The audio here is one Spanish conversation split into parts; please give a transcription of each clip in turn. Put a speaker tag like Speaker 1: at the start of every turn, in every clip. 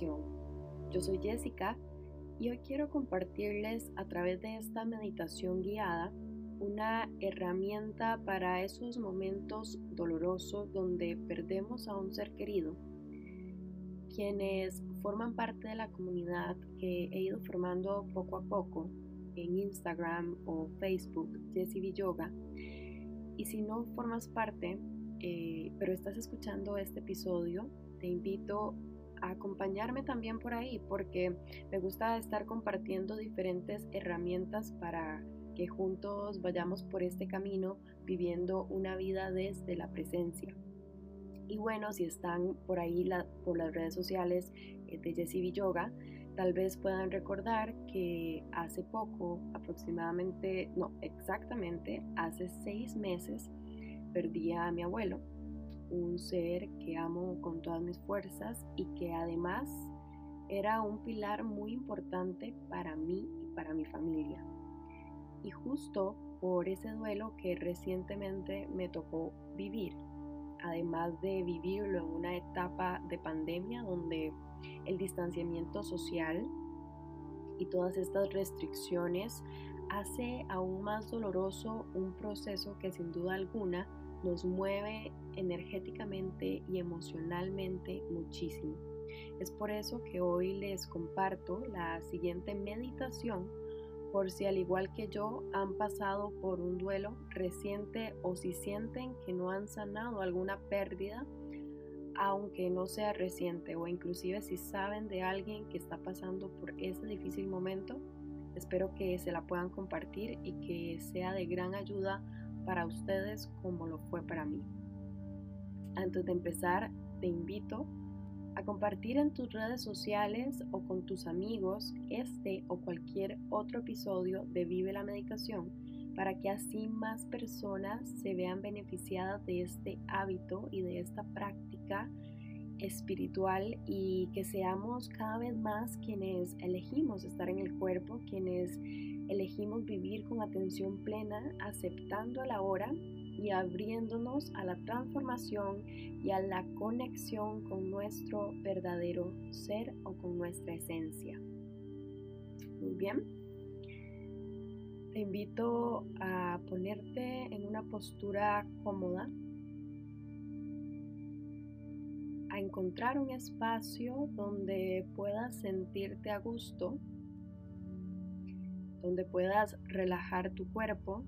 Speaker 1: Yo soy Jessica y hoy quiero compartirles a través de esta meditación guiada una herramienta para esos momentos dolorosos donde perdemos a un ser querido. Quienes forman parte de la comunidad que he ido formando poco a poco en Instagram o Facebook, Jessie Yoga. Y si no formas parte, eh, pero estás escuchando este episodio, te invito a acompañarme también por ahí porque me gusta estar compartiendo diferentes herramientas para que juntos vayamos por este camino viviendo una vida desde la presencia. Y bueno, si están por ahí por las redes sociales eh, de Jessie Yoga, tal vez puedan recordar que hace poco, aproximadamente, no, exactamente, hace seis meses, perdí a mi abuelo, un ser que amo con todas mis fuerzas y que además era un pilar muy importante para mí y para mi familia. Y justo por ese duelo que recientemente me tocó vivir, además de vivirlo en una etapa de pandemia donde el distanciamiento social y todas estas restricciones hace aún más doloroso un proceso que sin duda alguna nos mueve energéticamente y emocionalmente muchísimo. Es por eso que hoy les comparto la siguiente meditación por si al igual que yo han pasado por un duelo reciente o si sienten que no han sanado alguna pérdida, aunque no sea reciente o inclusive si saben de alguien que está pasando por ese difícil momento, espero que se la puedan compartir y que sea de gran ayuda para ustedes como lo fue para mí. Antes de empezar, te invito a compartir en tus redes sociales o con tus amigos este o cualquier otro episodio de Vive la Meditación para que así más personas se vean beneficiadas de este hábito y de esta práctica espiritual y que seamos cada vez más quienes elegimos estar en el cuerpo, quienes elegimos vivir con atención plena, aceptando la hora y abriéndonos a la transformación y a la conexión con nuestro verdadero ser o con nuestra esencia. Muy bien. Te invito a ponerte en una postura cómoda, a encontrar un espacio donde puedas sentirte a gusto donde puedas relajar tu cuerpo.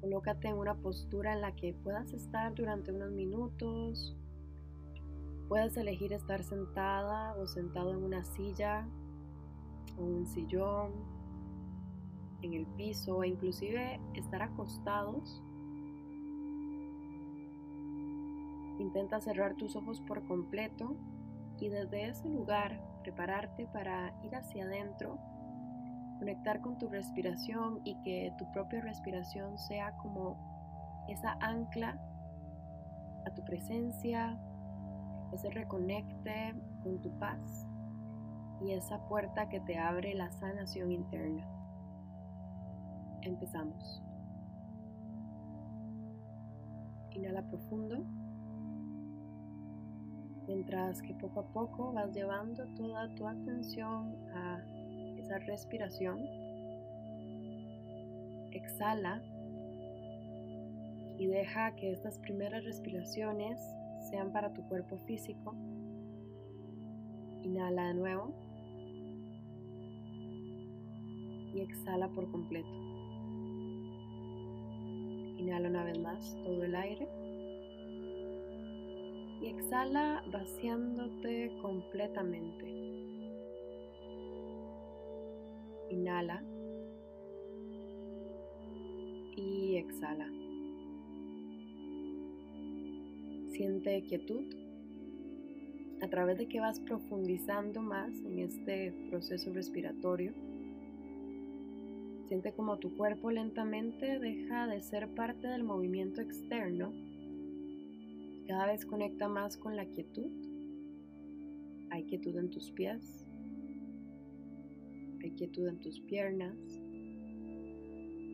Speaker 1: Colócate en una postura en la que puedas estar durante unos minutos. Puedes elegir estar sentada o sentado en una silla o un sillón, en el piso o inclusive estar acostados. Intenta cerrar tus ojos por completo y desde ese lugar prepararte para ir hacia adentro, conectar con tu respiración y que tu propia respiración sea como esa ancla a tu presencia, ese reconecte con tu paz y esa puerta que te abre la sanación interna. Empezamos. Inhala profundo mientras que poco a poco vas llevando toda tu atención a esa respiración. Exhala y deja que estas primeras respiraciones sean para tu cuerpo físico. Inhala de nuevo y exhala por completo. Inhala una vez más todo el aire y exhala vaciándote completamente. Inhala y exhala. Siente quietud a través de que vas profundizando más en este proceso respiratorio. Siente como tu cuerpo lentamente deja de ser parte del movimiento externo cada vez conecta más con la quietud. Hay quietud en tus pies. Hay quietud en tus piernas.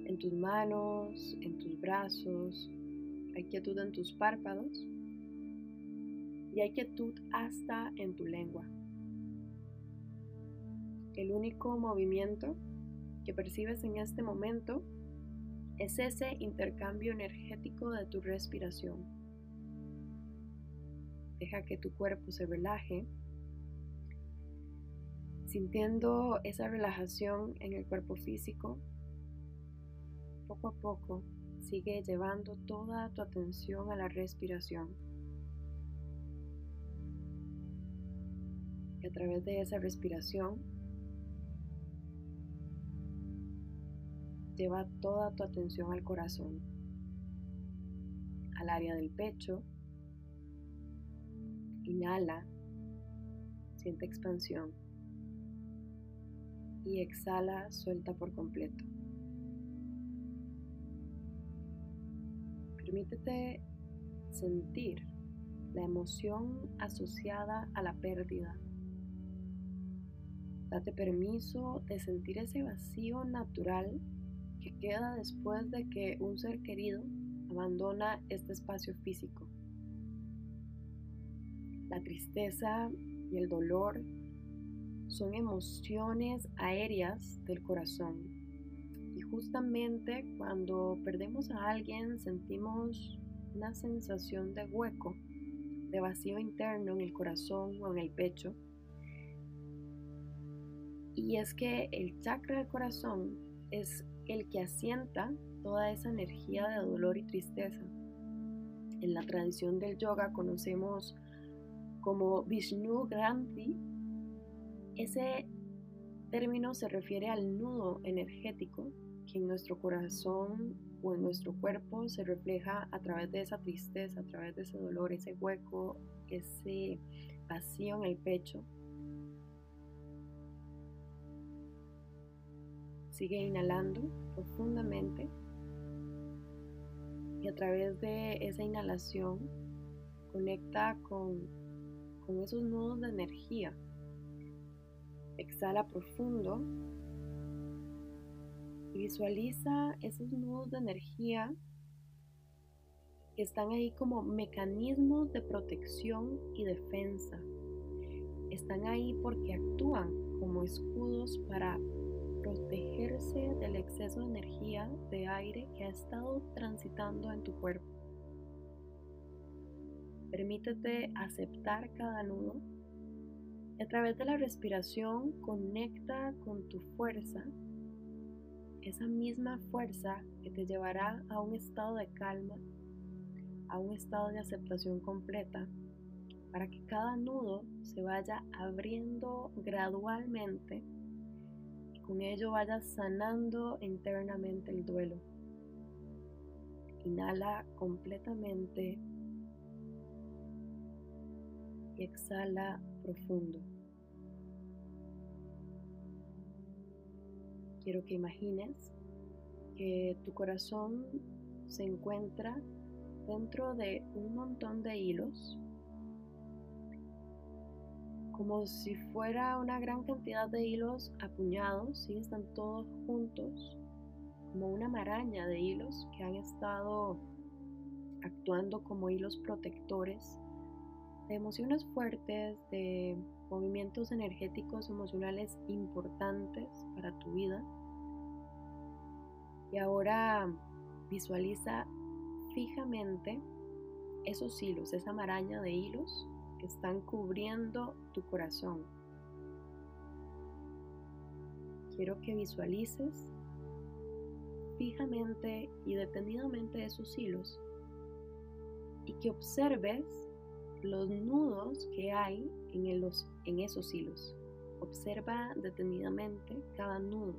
Speaker 1: En tus manos, en tus brazos, hay quietud en tus párpados y hay quietud hasta en tu lengua. El único movimiento que percibes en este momento es ese intercambio energético de tu respiración. Deja que tu cuerpo se relaje, sintiendo esa relajación en el cuerpo físico. Poco a poco sigue llevando toda tu atención a la respiración. Y a través de esa respiración, lleva toda tu atención al corazón, al área del pecho. Inhala, siente expansión. Y exhala, suelta por completo. Permítete sentir la emoción asociada a la pérdida. Date permiso de sentir ese vacío natural que queda después de que un ser querido abandona este espacio físico. La tristeza y el dolor son emociones aéreas del corazón. Y justamente cuando perdemos a alguien sentimos una sensación de hueco, de vacío interno en el corazón o en el pecho. Y es que el chakra del corazón es el que asienta toda esa energía de dolor y tristeza. En la tradición del yoga conocemos como Vishnu Granthi. Ese término se refiere al nudo energético que en nuestro corazón o en nuestro cuerpo se refleja a través de esa tristeza, a través de ese dolor, ese hueco, ese vacío en el pecho Sigue inhalando profundamente y a través de esa inhalación conecta con, con esos nudos de energía. Exhala profundo y visualiza esos nudos de energía que están ahí como mecanismos de protección y defensa. Están ahí porque actúan como escudos para protegerse del exceso de energía de aire que ha estado transitando en tu cuerpo. Permítete aceptar cada nudo. a través de la respiración conecta con tu fuerza, esa misma fuerza que te llevará a un estado de calma, a un estado de aceptación completa, para que cada nudo se vaya abriendo gradualmente con ello vayas sanando internamente el duelo. Inhala completamente y exhala profundo. Quiero que imagines que tu corazón se encuentra dentro de un montón de hilos como si fuera una gran cantidad de hilos apuñados, ¿sí? están todos juntos, como una maraña de hilos que han estado actuando como hilos protectores de emociones fuertes, de movimientos energéticos emocionales importantes para tu vida. Y ahora visualiza fijamente esos hilos, esa maraña de hilos que están cubriendo tu corazón. Quiero que visualices fijamente y detenidamente esos hilos y que observes los nudos que hay en, en esos hilos. Observa detenidamente cada nudo.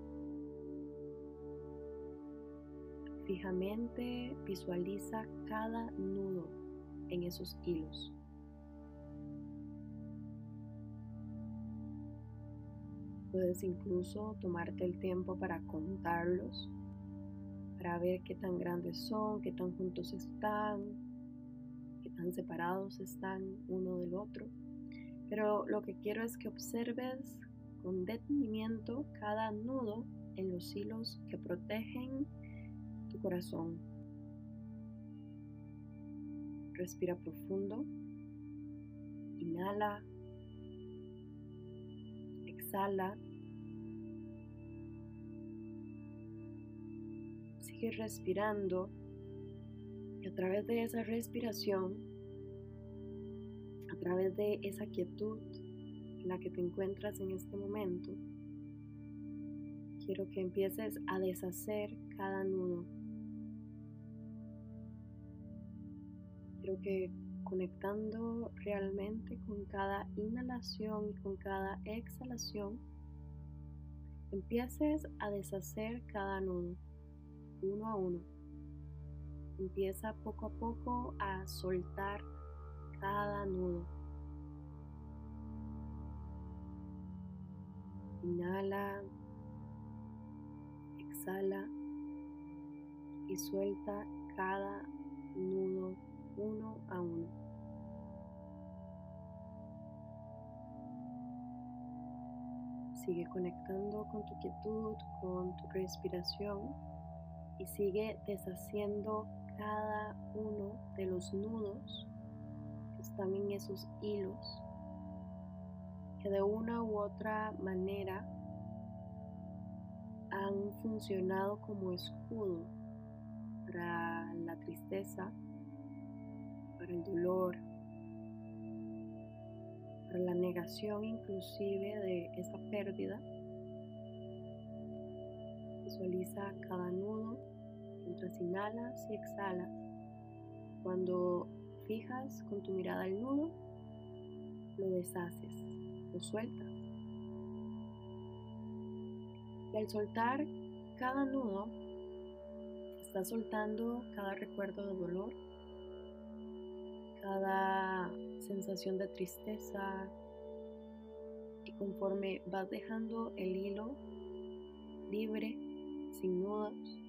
Speaker 1: Fijamente visualiza cada nudo en esos hilos. Puedes incluso tomarte el tiempo para contarlos, para ver qué tan grandes son, qué tan juntos están, tan separados están uno del otro. Pero lo que quiero es que observes con detenimiento cada nudo en los hilos que protegen tu corazón. Respira profundo. Inhala. Exhala. Sigue respirando y a través de esa respiración, a través de esa quietud en la que te encuentras en este momento, quiero que empieces a deshacer cada nudo. Quiero que conectando realmente con cada inhalación y con cada exhalación, empieces a deshacer cada nudo, uno a uno. Empieza poco a poco a soltar cada nudo. Inhala, exhala y suelta cada nudo uno a uno. Sigue conectando con tu quietud, con tu respiración y sigue deshaciendo cada uno de los nudos en esos hilos que de una u otra manera han funcionado como escudo para la tristeza, para el dolor, para la negación inclusive de esa pérdida. Visualiza cada nudo mientras inhalas y exhalas. Cuando fijas con tu mirada el nudo, lo deshaces, lo sueltas. Y al soltar cada nudo, estás soltando cada recuerdo de dolor, cada sensación de tristeza. Y conforme vas dejando el hilo libre, sin nudos,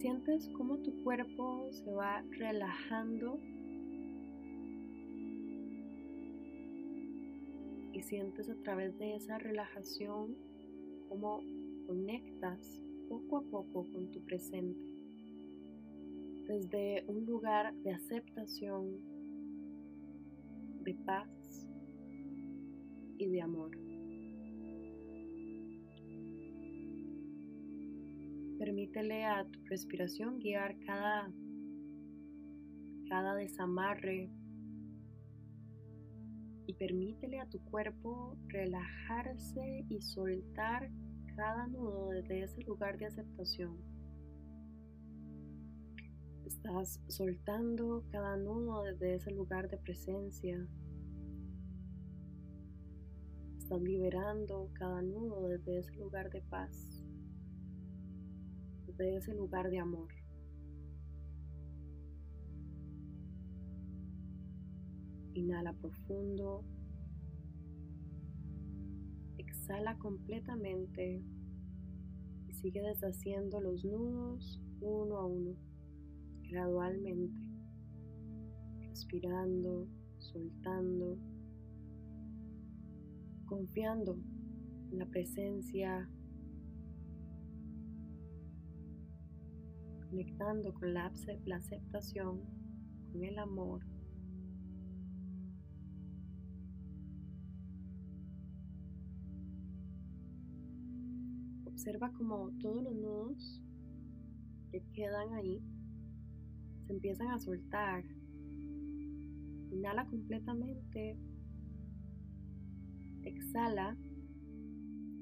Speaker 1: Sientes cómo tu cuerpo se va relajando y sientes a través de esa relajación cómo conectas poco a poco con tu presente desde un lugar de aceptación, de paz y de amor. Permítele a tu respiración guiar cada, cada desamarre y permítele a tu cuerpo relajarse y soltar cada nudo desde ese lugar de aceptación. Estás soltando cada nudo desde ese lugar de presencia. Estás liberando cada nudo desde ese lugar de paz de ese lugar de amor. Inhala profundo. Exhala completamente y sigue deshaciendo los nudos uno a uno, gradualmente, respirando, soltando, confiando en la presencia conectando con la, aceptación, con el amor. Observa como todos los nudos que quedan ahí se empiezan a soltar. Inhala completamente. Exhala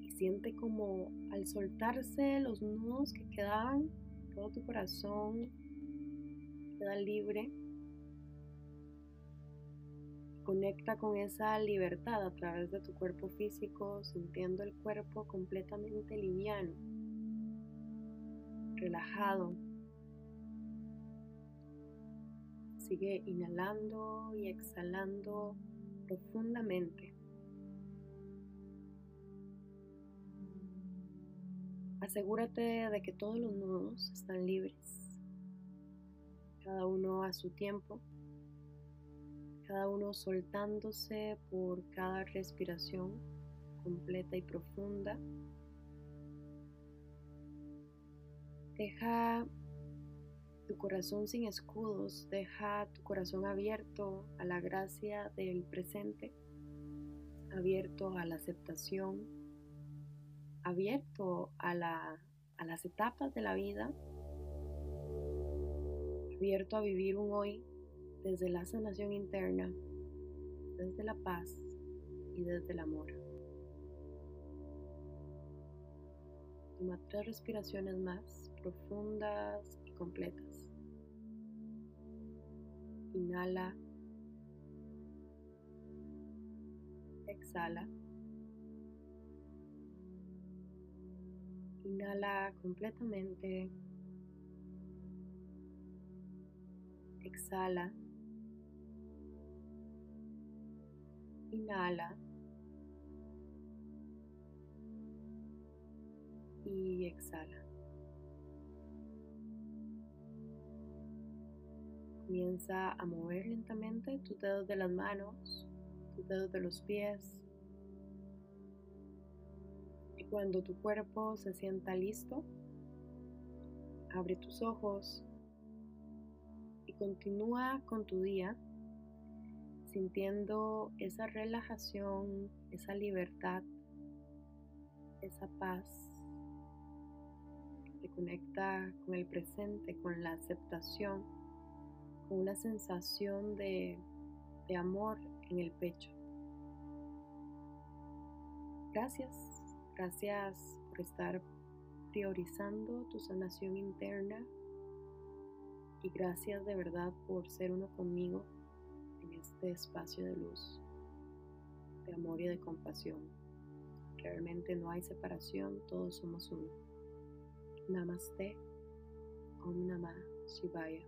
Speaker 1: y siente como al soltarse los nudos que quedaban todo tu corazón queda libre. Conecta con esa libertad a través de tu cuerpo físico, sintiendo el cuerpo completamente liviano, relajado. Sigue inhalando y exhalando profundamente. Asegúrate de que todos los nudos están libres, cada uno a su tiempo, cada uno soltándose por cada respiración completa y profunda. Deja tu corazón sin escudos, deja tu corazón abierto a la gracia del presente, abierto a la aceptación, abierto a, a las etapas de la vida, abierto a vivir un hoy desde la sanación interna, desde la paz y desde el amor. Toma tres respiraciones más profundas y completas. Inhala. Exhala. Inhala completamente. Exhala. Inhala. Y exhala. Comienza a mover lentamente tus dedos de las manos, tus dedos de los pies. Y cuando tu cuerpo se sienta listo, abre tus ojos y continúa con tu día sintiendo esa relajación, esa libertad, esa paz te conecta con el presente, con la aceptación una sensación de, de amor en el pecho. Gracias, gracias por estar priorizando tu sanación interna y gracias de verdad por ser uno conmigo este espacio de luz, de amor y de compasión. Realmente no hay separación, todos somos uno. Namaste, Om Namah Shivaya.